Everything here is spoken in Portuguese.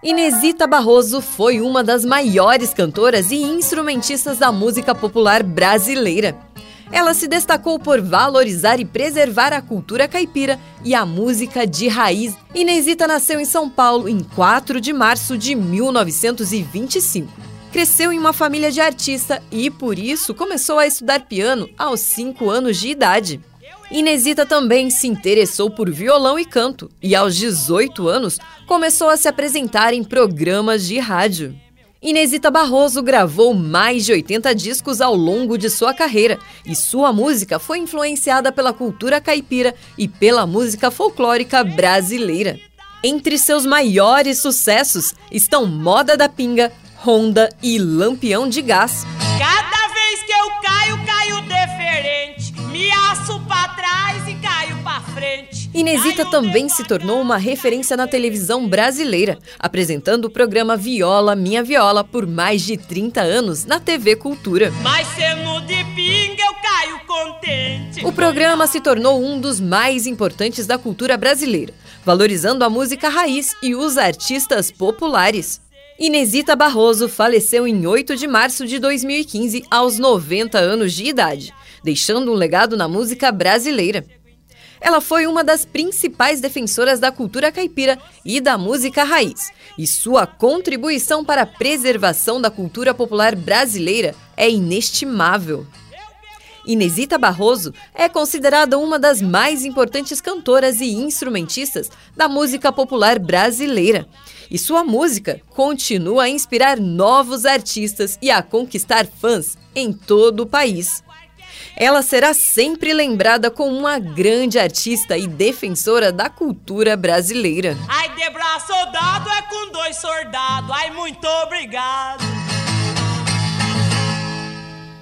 Inesita Barroso foi uma das maiores cantoras e instrumentistas da música popular brasileira. Ela se destacou por valorizar e preservar a cultura caipira e a música de raiz. Inesita nasceu em São Paulo em 4 de março de 1925. Cresceu em uma família de artista e, por isso, começou a estudar piano aos 5 anos de idade. Inesita também se interessou por violão e canto e, aos 18 anos, começou a se apresentar em programas de rádio. Inesita Barroso gravou mais de 80 discos ao longo de sua carreira e sua música foi influenciada pela cultura caipira e pela música folclórica brasileira. Entre seus maiores sucessos estão Moda da Pinga, Honda e Lampião de Gás. Cada Aço pra trás e caio pra frente. Inesita também se tornou uma referência na televisão brasileira, apresentando o programa Viola Minha Viola por mais de 30 anos na TV Cultura. Mas sendo de pinga, eu caio contente. O programa se tornou um dos mais importantes da cultura brasileira, valorizando a música raiz e os artistas populares. Inesita Barroso faleceu em 8 de março de 2015, aos 90 anos de idade, deixando um legado na música brasileira. Ela foi uma das principais defensoras da cultura caipira e da música raiz, e sua contribuição para a preservação da cultura popular brasileira é inestimável. Inesita Barroso é considerada uma das mais importantes cantoras e instrumentistas da música popular brasileira. E sua música continua a inspirar novos artistas e a conquistar fãs em todo o país. Ela será sempre lembrada como uma grande artista e defensora da cultura brasileira. Ai, de braço dado é com dois soldados. Ai, muito obrigado.